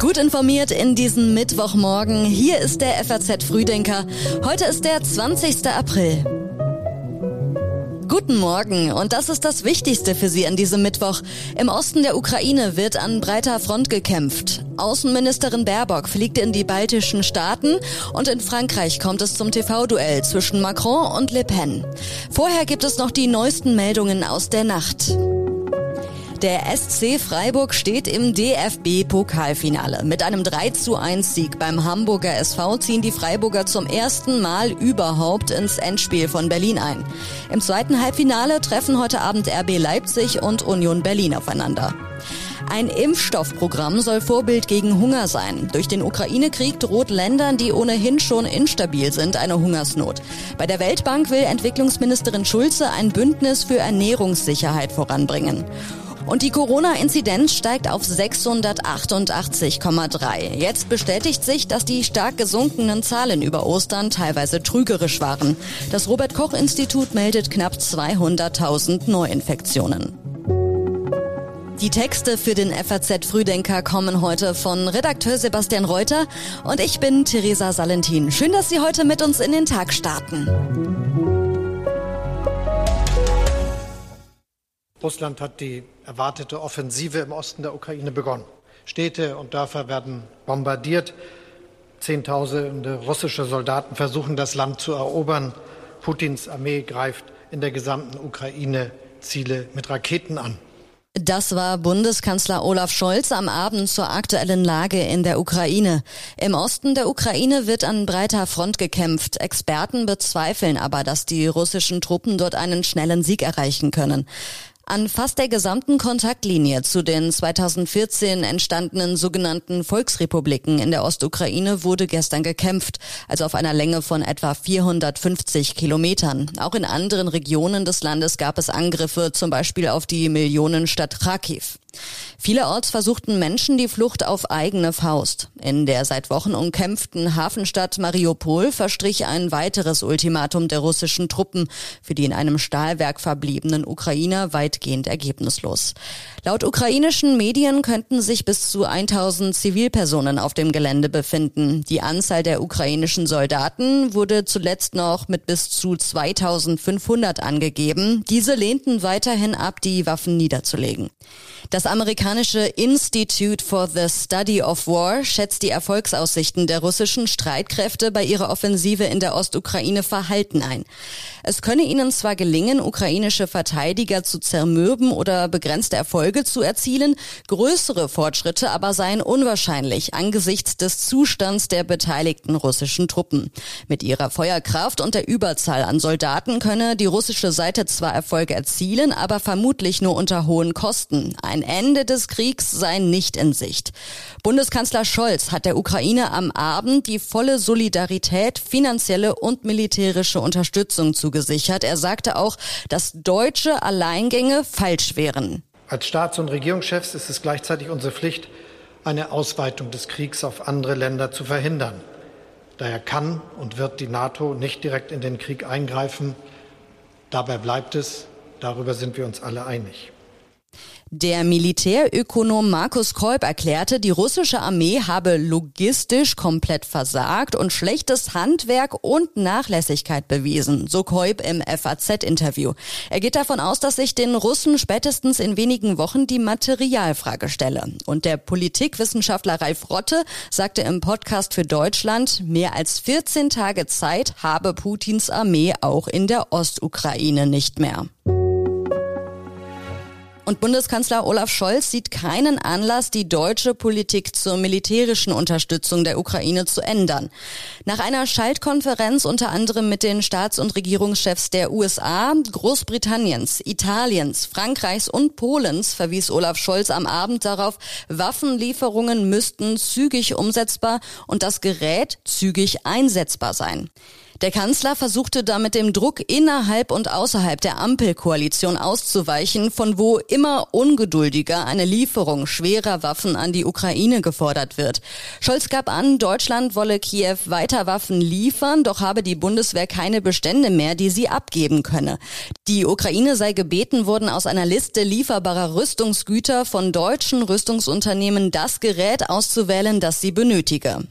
Gut informiert in diesem Mittwochmorgen. Hier ist der FAZ Frühdenker. Heute ist der 20. April. Guten Morgen und das ist das Wichtigste für Sie an diesem Mittwoch. Im Osten der Ukraine wird an breiter Front gekämpft. Außenministerin Baerbock fliegt in die baltischen Staaten und in Frankreich kommt es zum TV-Duell zwischen Macron und Le Pen. Vorher gibt es noch die neuesten Meldungen aus der Nacht. Der SC Freiburg steht im DFB-Pokalfinale. Mit einem 3 zu 1 Sieg beim Hamburger SV ziehen die Freiburger zum ersten Mal überhaupt ins Endspiel von Berlin ein. Im zweiten Halbfinale treffen heute Abend RB Leipzig und Union Berlin aufeinander. Ein Impfstoffprogramm soll Vorbild gegen Hunger sein. Durch den Ukraine-Krieg droht Ländern, die ohnehin schon instabil sind, eine Hungersnot. Bei der Weltbank will Entwicklungsministerin Schulze ein Bündnis für Ernährungssicherheit voranbringen. Und die Corona-Inzidenz steigt auf 688,3. Jetzt bestätigt sich, dass die stark gesunkenen Zahlen über Ostern teilweise trügerisch waren. Das Robert-Koch-Institut meldet knapp 200.000 Neuinfektionen. Die Texte für den FAZ Frühdenker kommen heute von Redakteur Sebastian Reuter und ich bin Theresa Salentin. Schön, dass Sie heute mit uns in den Tag starten. Russland hat die erwartete Offensive im Osten der Ukraine begonnen. Städte und Dörfer werden bombardiert. Zehntausende russische Soldaten versuchen, das Land zu erobern. Putins Armee greift in der gesamten Ukraine Ziele mit Raketen an. Das war Bundeskanzler Olaf Scholz am Abend zur aktuellen Lage in der Ukraine. Im Osten der Ukraine wird an breiter Front gekämpft. Experten bezweifeln aber, dass die russischen Truppen dort einen schnellen Sieg erreichen können. An fast der gesamten Kontaktlinie zu den 2014 entstandenen sogenannten Volksrepubliken in der Ostukraine wurde gestern gekämpft, also auf einer Länge von etwa 450 Kilometern. Auch in anderen Regionen des Landes gab es Angriffe, zum Beispiel auf die Millionenstadt Kharkiv. Vielerorts versuchten Menschen die Flucht auf eigene Faust. In der seit Wochen umkämpften Hafenstadt Mariupol verstrich ein weiteres Ultimatum der russischen Truppen für die in einem Stahlwerk verbliebenen Ukrainer weitgehend ergebnislos. Laut ukrainischen Medien könnten sich bis zu 1000 Zivilpersonen auf dem Gelände befinden. Die Anzahl der ukrainischen Soldaten wurde zuletzt noch mit bis zu 2500 angegeben. Diese lehnten weiterhin ab, die Waffen niederzulegen. Das amerikanische Institute for the Study of War schätzt die Erfolgsaussichten der russischen Streitkräfte bei ihrer Offensive in der Ostukraine verhalten ein. Es könne ihnen zwar gelingen, ukrainische Verteidiger zu zermürben oder begrenzte Erfolge zu erzielen, größere Fortschritte aber seien unwahrscheinlich angesichts des Zustands der beteiligten russischen Truppen. Mit ihrer Feuerkraft und der Überzahl an Soldaten könne die russische Seite zwar Erfolge erzielen, aber vermutlich nur unter hohen Kosten. Ein Ende des Kriegs sei nicht in Sicht. Bundeskanzler Scholz hat der Ukraine am Abend die volle Solidarität, finanzielle und militärische Unterstützung zugesichert. Er sagte auch, dass deutsche Alleingänge falsch wären. Als Staats- und Regierungschefs ist es gleichzeitig unsere Pflicht, eine Ausweitung des Kriegs auf andere Länder zu verhindern. Daher kann und wird die NATO nicht direkt in den Krieg eingreifen. Dabei bleibt es. Darüber sind wir uns alle einig. Der Militärökonom Markus Kolb erklärte, die russische Armee habe logistisch komplett versagt und schlechtes Handwerk und Nachlässigkeit bewiesen, so Kolb im FAZ-Interview. Er geht davon aus, dass sich den Russen spätestens in wenigen Wochen die Materialfrage stelle. Und der Politikwissenschaftler Ralf Rotte sagte im Podcast für Deutschland, mehr als 14 Tage Zeit habe Putins Armee auch in der Ostukraine nicht mehr. Und Bundeskanzler Olaf Scholz sieht keinen Anlass, die deutsche Politik zur militärischen Unterstützung der Ukraine zu ändern. Nach einer Schaltkonferenz unter anderem mit den Staats- und Regierungschefs der USA, Großbritanniens, Italiens, Frankreichs und Polens verwies Olaf Scholz am Abend darauf, Waffenlieferungen müssten zügig umsetzbar und das Gerät zügig einsetzbar sein. Der Kanzler versuchte damit dem Druck innerhalb und außerhalb der Ampelkoalition auszuweichen, von wo immer ungeduldiger eine Lieferung schwerer Waffen an die Ukraine gefordert wird. Scholz gab an, Deutschland wolle Kiew weiter Waffen liefern, doch habe die Bundeswehr keine Bestände mehr, die sie abgeben könne. Die Ukraine sei gebeten worden, aus einer Liste lieferbarer Rüstungsgüter von deutschen Rüstungsunternehmen das Gerät auszuwählen, das sie benötige.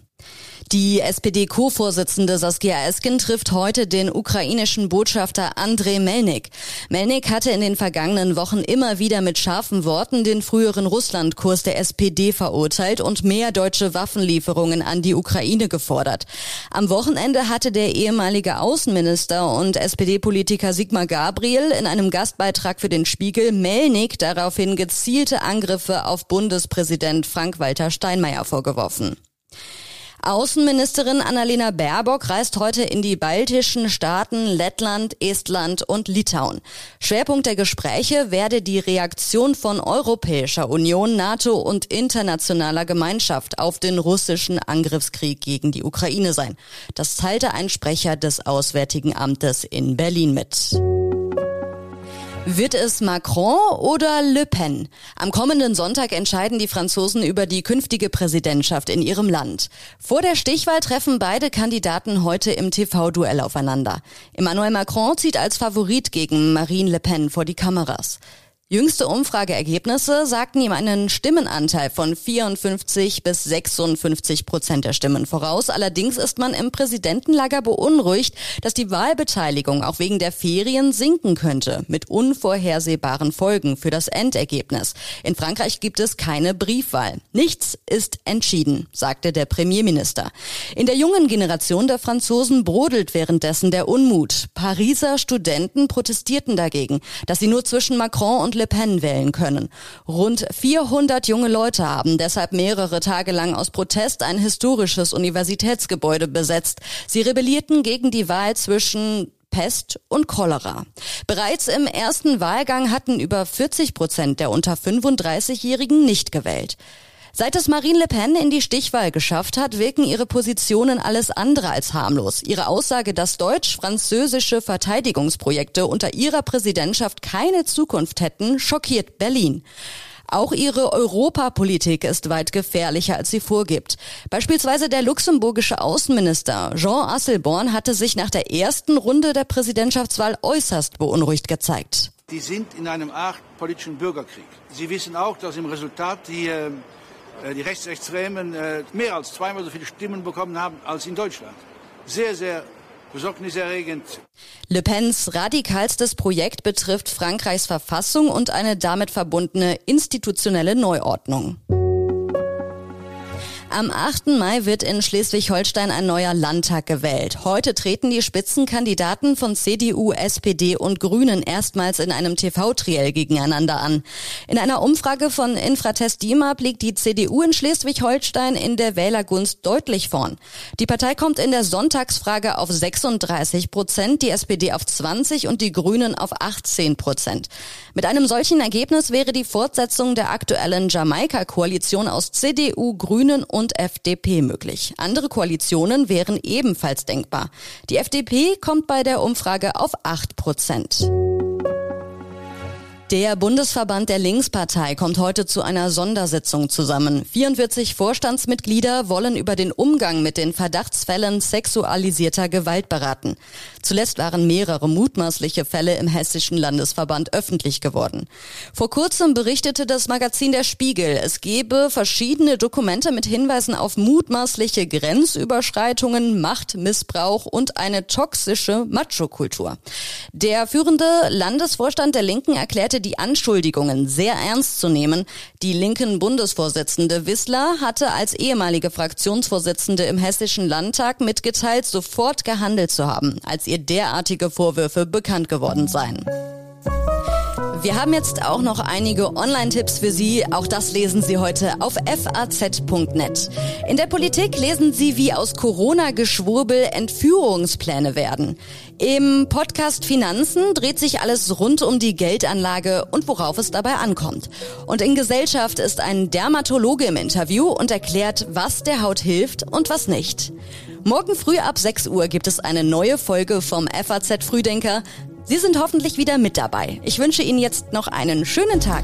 Die SPD-Co-Vorsitzende Saskia Esken trifft heute den ukrainischen Botschafter Andrei Melnik. Melnik hatte in den vergangenen Wochen immer wieder mit scharfen Worten den früheren Russlandkurs der SPD verurteilt und mehr deutsche Waffenlieferungen an die Ukraine gefordert. Am Wochenende hatte der ehemalige Außenminister und SPD-Politiker Sigmar Gabriel in einem Gastbeitrag für den Spiegel Melnik daraufhin gezielte Angriffe auf Bundespräsident Frank-Walter Steinmeier vorgeworfen. Außenministerin Annalena Baerbock reist heute in die baltischen Staaten Lettland, Estland und Litauen. Schwerpunkt der Gespräche werde die Reaktion von Europäischer Union, NATO und internationaler Gemeinschaft auf den russischen Angriffskrieg gegen die Ukraine sein. Das teilte ein Sprecher des Auswärtigen Amtes in Berlin mit. Wird es Macron oder Le Pen? Am kommenden Sonntag entscheiden die Franzosen über die künftige Präsidentschaft in ihrem Land. Vor der Stichwahl treffen beide Kandidaten heute im TV-Duell aufeinander. Emmanuel Macron zieht als Favorit gegen Marine Le Pen vor die Kameras. Jüngste Umfrageergebnisse sagten ihm einen Stimmenanteil von 54 bis 56 Prozent der Stimmen voraus. Allerdings ist man im Präsidentenlager beunruhigt, dass die Wahlbeteiligung auch wegen der Ferien sinken könnte, mit unvorhersehbaren Folgen für das Endergebnis. In Frankreich gibt es keine Briefwahl. Nichts ist entschieden, sagte der Premierminister. In der jungen Generation der Franzosen brodelt währenddessen der Unmut. Pariser Studenten protestierten dagegen, dass sie nur zwischen Macron und Le Pen wählen können. Rund 400 junge Leute haben deshalb mehrere Tage lang aus Protest ein historisches Universitätsgebäude besetzt. Sie rebellierten gegen die Wahl zwischen Pest und Cholera. Bereits im ersten Wahlgang hatten über 40 Prozent der unter 35-Jährigen nicht gewählt. Seit es Marine Le Pen in die Stichwahl geschafft hat, wirken ihre Positionen alles andere als harmlos. Ihre Aussage, dass deutsch-französische Verteidigungsprojekte unter ihrer Präsidentschaft keine Zukunft hätten, schockiert Berlin. Auch ihre Europapolitik ist weit gefährlicher, als sie vorgibt. Beispielsweise der luxemburgische Außenminister Jean Asselborn hatte sich nach der ersten Runde der Präsidentschaftswahl äußerst beunruhigt gezeigt. Die sind in einem Art politischen Bürgerkrieg. Sie wissen auch, dass im Resultat die äh, äh, die Rechtsextremen äh, mehr als zweimal so viele Stimmen bekommen haben als in Deutschland. Sehr, sehr besorgniserregend. Le Pens radikalstes Projekt betrifft Frankreichs Verfassung und eine damit verbundene institutionelle Neuordnung. Am 8. Mai wird in Schleswig-Holstein ein neuer Landtag gewählt. Heute treten die Spitzenkandidaten von CDU, SPD und Grünen erstmals in einem TV-Triell gegeneinander an. In einer Umfrage von Infratest DIMAP liegt die CDU in Schleswig-Holstein in der Wählergunst deutlich vorn. Die Partei kommt in der Sonntagsfrage auf 36 Prozent, die SPD auf 20 und die Grünen auf 18 Prozent. Mit einem solchen Ergebnis wäre die Fortsetzung der aktuellen Jamaika-Koalition aus CDU, Grünen und und FDP möglich. Andere Koalitionen wären ebenfalls denkbar. Die FDP kommt bei der Umfrage auf 8 Prozent. Der Bundesverband der Linkspartei kommt heute zu einer Sondersitzung zusammen. 44 Vorstandsmitglieder wollen über den Umgang mit den Verdachtsfällen sexualisierter Gewalt beraten. Zuletzt waren mehrere mutmaßliche Fälle im Hessischen Landesverband öffentlich geworden. Vor kurzem berichtete das Magazin Der Spiegel, es gebe verschiedene Dokumente mit Hinweisen auf mutmaßliche Grenzüberschreitungen, Machtmissbrauch und eine toxische Machokultur. Der führende Landesvorstand der Linken erklärte die Anschuldigungen sehr ernst zu nehmen. Die linken Bundesvorsitzende Wissler hatte als ehemalige Fraktionsvorsitzende im Hessischen Landtag mitgeteilt, sofort gehandelt zu haben, als ihr derartige Vorwürfe bekannt geworden seien. Wir haben jetzt auch noch einige Online-Tipps für Sie. Auch das lesen Sie heute auf faz.net. In der Politik lesen Sie, wie aus Corona-Geschwurbel Entführungspläne werden. Im Podcast Finanzen dreht sich alles rund um die Geldanlage und worauf es dabei ankommt. Und in Gesellschaft ist ein Dermatologe im Interview und erklärt, was der Haut hilft und was nicht. Morgen früh ab 6 Uhr gibt es eine neue Folge vom FAZ Frühdenker. Sie sind hoffentlich wieder mit dabei. Ich wünsche Ihnen jetzt noch einen schönen Tag.